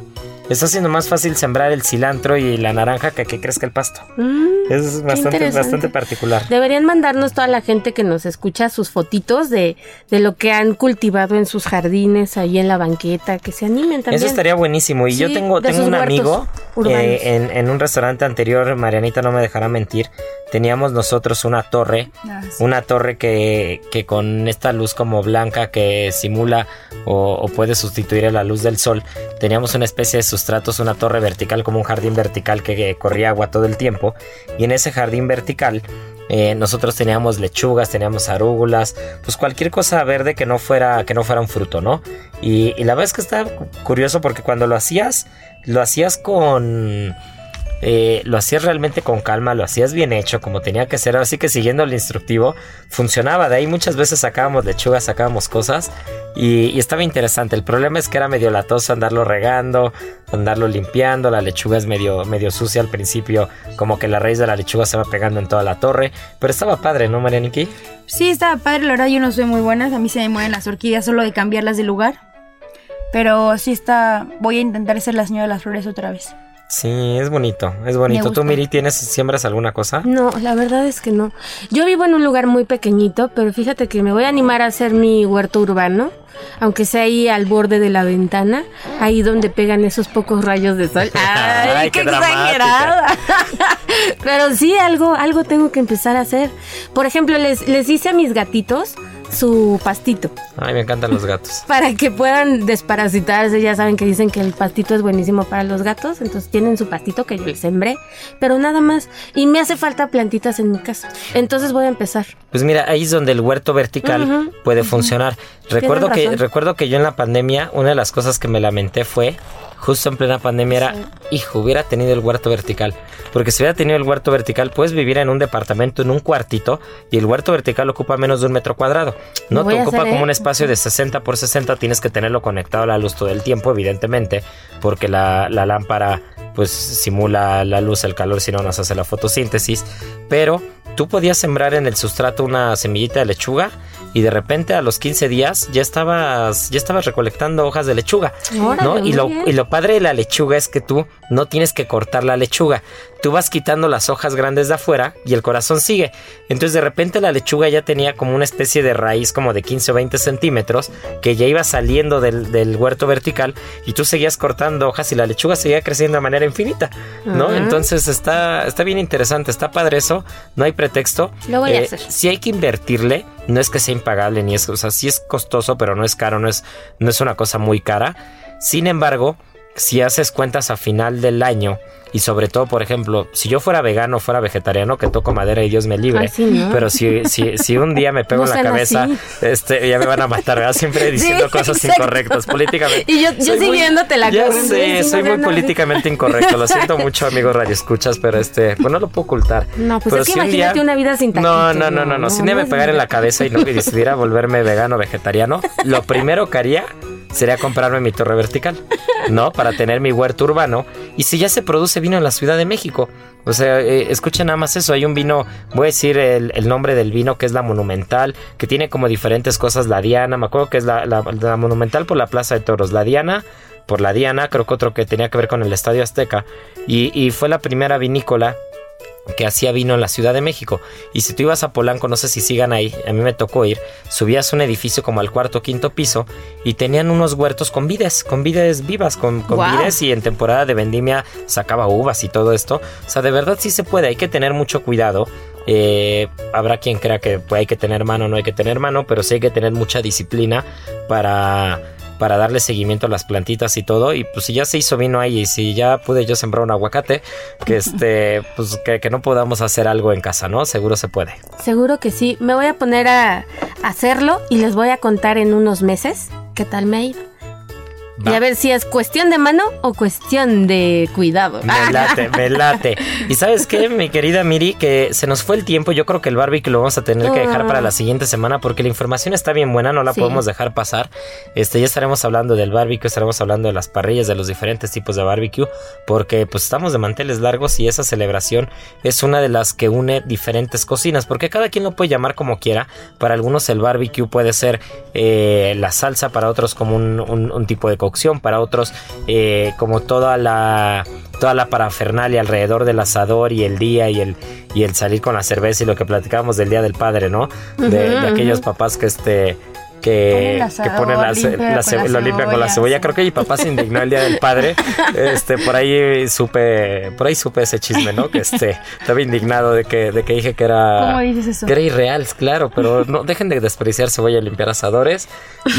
Está siendo más fácil sembrar el cilantro y la naranja que que crezca el pasto. Mm, es bastante, bastante particular. Deberían mandarnos toda la gente que nos escucha sus fotitos de, de lo que han cultivado en sus jardines, ahí en la banqueta, que se animen también. Eso estaría buenísimo. Y yo tengo, tengo un amigo eh, en, en un restaurante anterior, Marianita no me dejará mentir. Teníamos nosotros una torre, Ah, sí. una torre que, que con esta luz como blanca que simula o, o puede sustituir a la luz del sol, teníamos una especie de sustratos, una torre vertical como un jardín vertical que, corría agua todo el tiempo. Y en ese jardín vertical eh, nosotros teníamos lechugas, teníamos arúgulas, pues cualquier cosa verde que no fuera, que no fuera un fruto, ¿no? Y, y la verdad es que está curioso porque cuando lo hacías, lo hacías con... eh, lo hacías realmente con calma, lo hacías bien hecho, como tenía que ser, así que siguiendo el instructivo, funcionaba. De ahí muchas veces sacábamos lechugas, sacábamos cosas y, estaba interesante. El problema es que era medio latoso andarlo regando, andarlo limpiando. La lechuga es medio, medio sucia al principio, como que la raíz de la lechuga se va pegando en toda la torre. Pero estaba padre, ¿no, Marianiki? Sí, estaba padre, la verdad yo no soy muy buena, a mí se me mueren las orquídeas solo de cambiarlas de lugar. Pero sí está, voy a intentar ser la señora de las flores otra vez. Sí, es bonito, es bonito. ¿Tú. Miri, tienes, siembras alguna cosa? No, la verdad es que no. Yo vivo en un lugar muy pequeñito, pero fíjate que me voy a animar a hacer mi huerto urbano, aunque sea ahí al borde de la ventana, ahí donde pegan esos pocos rayos de sol. [LAUGHS] ¡Ay, Ay, qué, qué exagerada! [LAUGHS] pero sí, algo, algo tengo que empezar a hacer. Por ejemplo, les, les hice a mis gatitos su pastito Ay, me encantan los gatos. [LAUGHS] para que puedan desparasitarse. Ya saben que dicen que el pastito es buenísimo para los gatos, entonces tienen su pastito que yo les sembré, pero nada más. Y me hace falta plantitas en mi casa. Entonces voy a empezar. Pues mira, ahí es donde el huerto vertical puede funcionar. Recuerdo que, recuerdo que yo en la pandemia, una de las cosas que me lamenté fue, justo en plena pandemia, era, hijo, hubiera tenido el huerto vertical. Porque si hubiera tenido el huerto vertical, puedes vivir en un departamento, en un cuartito, y el huerto vertical ocupa menos de un metro cuadrado. No te ocupa hacer, como un espacio de 60 por 60, tienes que tenerlo conectado a la luz todo el tiempo, evidentemente, porque la, la lámpara pues simula la luz, el calor, si no nos hace la fotosíntesis. Pero tú podías sembrar en el sustrato una semillita de lechuga y de repente a los 15 días ya estabas, ya estabas recolectando hojas de lechuga. Órale, ¿no? Y lo, y lo padre de la lechuga es que tú no tienes que cortar la lechuga. Tú vas quitando las hojas grandes de afuera y el corazón sigue. Entonces de repente la lechuga ya tenía como una especie de raíz como de 15 o 20 centímetros que ya iba saliendo del, del huerto vertical y tú seguías cortando hojas y la lechuga seguía creciendo de manera infinita. ¿no? Entonces está, está bien interesante, está padre eso, no hay pretexto. Lo voy a Eh, hacer. Si hay que invertirle, no es que sea impagable ni es, o sea, sí es costoso, pero no es caro, no es, no es una cosa muy cara. Sin embargo, si haces cuentas a final del año y sobre todo, por ejemplo, si yo fuera vegano, fuera vegetariano, que toco madera y Dios me libre, Ay, sí, ¿no? pero si, si, si un día me pego No en la cabeza, así. este, ya me van a matar, ¿verdad? Siempre diciendo Sí, cosas exacto. incorrectas políticamente. Y yo- yo siguiéndote la Ya sé, sí, soy muy políticamente incorrecto, lo siento mucho, amigos radioescuchas, pero este, pues no lo puedo ocultar. No, pues Pero es que si un imagínate una vida sin No, taquitos, no, no, no, no, no, si un día me pegara en la cabeza y no y decidiera volverme vegano o vegetariano, lo primero que haría sería comprarme mi torre vertical, ¿no? Para tener mi huerto urbano. Y si ya se produce vino en la Ciudad de México, o sea, eh, escuchen nada más eso, hay un vino, voy a decir el, nombre del vino que es la Monumental, que tiene como diferentes cosas, la Diana, me acuerdo que es la, Monumental por la Plaza de Toros, la Diana por la Diana, creo que otro que tenía que ver con el Estadio Azteca, y fue la primera vinícola que hacía vino en la Ciudad de México. Y si tú ibas a Polanco, no sé si sigan ahí, a mí me tocó ir, subías un edificio como al cuarto o quinto piso y tenían unos huertos con vides, con vides vivas, con, vides y en temporada de vendimia sacaba uvas y todo esto. O sea, de verdad sí se puede, hay que tener mucho cuidado. Eh, habrá quien crea que pues, hay que tener mano, no hay que tener mano, pero sí hay que tener mucha disciplina para para darle seguimiento a las plantitas y todo. Y pues si ya se hizo vino ahí y si ya pude yo sembrar un aguacate, que este, pues que, que no podamos hacer algo en casa, ¿no? Seguro se puede. Seguro que sí. Me voy a poner a hacerlo y les voy a contar en unos meses qué tal me ha ido. Y a ver si es cuestión de mano o cuestión de cuidado. Me [LAUGHS] late, me late. Y sabes qué, mi querida Miri, que se nos fue el tiempo. Yo creo que el barbecue lo vamos a tener que dejar para la siguiente semana porque la información está bien buena, no la Sí. podemos dejar pasar. Este, ya estaremos hablando del barbecue, estaremos hablando de las parrillas, de los diferentes tipos de barbecue, porque pues estamos de manteles largos y esa celebración es una de las que une diferentes cocinas, porque cada quien lo puede llamar como quiera. Para algunos el barbecue puede ser eh, la salsa, para otros como un, un- un tipo de cocción, para otros eh, como toda la toda la parafernalia alrededor del asador y el día y el y el salir con la cerveza y lo que platicábamos del día del padre, ¿no? De, de aquellos papás que este que, que ponen la, la la lo limpian con la cebolla. Creo que mi papá se indignó el día del padre. [LAUGHS] Este, por ahí supe, por ahí supe ese chisme, ¿no? Que este estaba indignado de que, de que dije que era ¿Cómo dices eso? que era irreal, claro, pero no dejen de despreciar cebolla y limpiar asadores.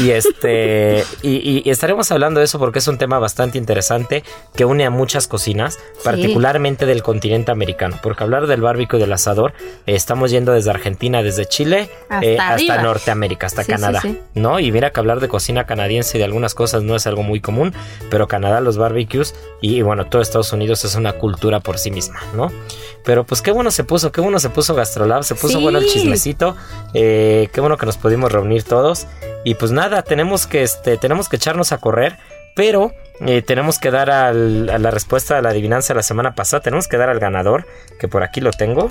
Y este y, y estaremos hablando de eso porque es un tema bastante interesante que une a muchas cocinas, particularmente del continente americano. Porque hablar del barbecue y del asador, eh, estamos yendo desde Argentina, desde Chile Hasta eh, hasta. Norteamérica, hasta sí, Canadá. sí. ¿No? Y mira que hablar de cocina canadiense y de algunas cosas no es algo muy común, pero Canadá los barbecues y, bueno, todo Estados Unidos es una cultura por sí misma, ¿no? Pero pues qué bueno se puso, qué bueno se puso Gastrolab, se puso Sí. bueno el chismecito, eh, qué bueno que nos pudimos reunir todos y pues nada, tenemos que, este, tenemos que echarnos a correr, pero eh, tenemos que dar al- a la respuesta a la adivinanza de la semana pasada, tenemos que dar al ganador, que por aquí lo tengo.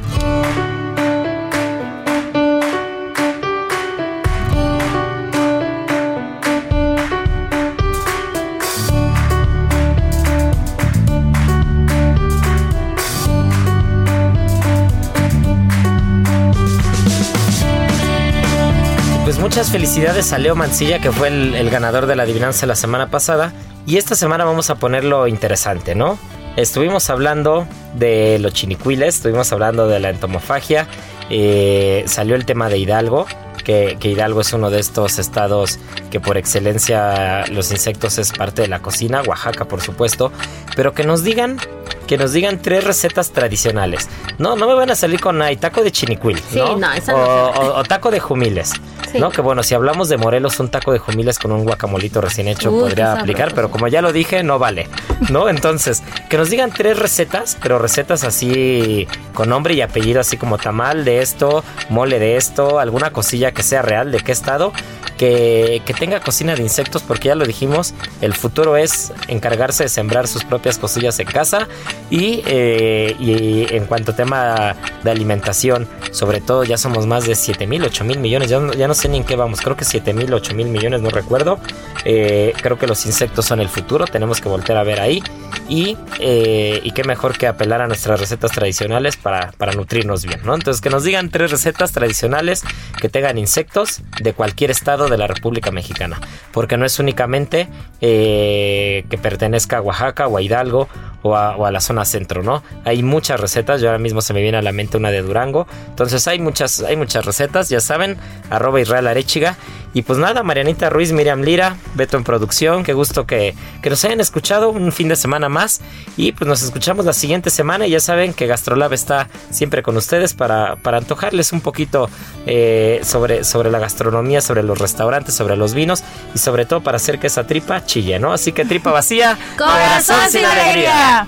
Pues muchas felicidades a Leo Mancilla, que fue el, ganador de la adivinanza la semana pasada. Y esta semana vamos a ponerlo interesante, ¿no? Estuvimos hablando de los chinicuiles, estuvimos hablando de la entomofagia, eh, salió el tema de Hidalgo, que, que Hidalgo es uno de estos estados que por excelencia los insectos es parte de la cocina, Oaxaca por supuesto, pero que nos digan que nos digan tres recetas tradicionales. No, no me van a salir con ay, taco de chinicuil, Sí, ¿no? no, esa o, no. o- o taco de jumiles. Sí. ¿No? Que bueno, si hablamos de Morelos, un taco de jumiles con un guacamolito recién hecho Uy, podría aplicar, pero como ya lo dije, no vale. ¿No? Entonces, que nos digan tres recetas, pero recetas así con nombre y apellido, así como tamal de esto, mole de esto, alguna cosilla que sea real, de qué estado, que, que tenga cocina de insectos, porque ya lo dijimos, el futuro es encargarse de sembrar sus propias cosillas en casa y, eh, y en cuanto a tema de alimentación, sobre todo ya somos más de 7 mil, 8 mil millones, ya no, ya no sé ni en qué vamos, creo que 7 mil, 8 mil millones, no recuerdo. Eh, creo que los insectos son el futuro, tenemos que volver a ver ahí. Y, eh, y qué mejor que apelar a nuestras recetas tradicionales para, para nutrirnos bien, ¿no? Entonces que nos digan tres recetas tradicionales que tengan insectos de cualquier estado de la República Mexicana, porque no es únicamente que pertenezca a Oaxaca o a Hidalgo o a, o a la zona centro, ¿no? Hay muchas recetas, yo ahora mismo se me viene a la mente una de Durango, entonces hay muchas, hay muchas recetas, ya saben, arroba Israel Arechiga. Y pues nada, Marianita Ruiz, Miriam Lira, Beto en producción, qué gusto que, que nos hayan escuchado un fin de semana más. Y pues nos escuchamos la siguiente semana y ya saben que Gastrolab está siempre con ustedes para, para antojarles un poquito eh, sobre, sobre la gastronomía, sobre los restaurantes, sobre los vinos y sobre todo para hacer que esa tripa chille, ¿no? Así que tripa vacía, Corazón sin alegría.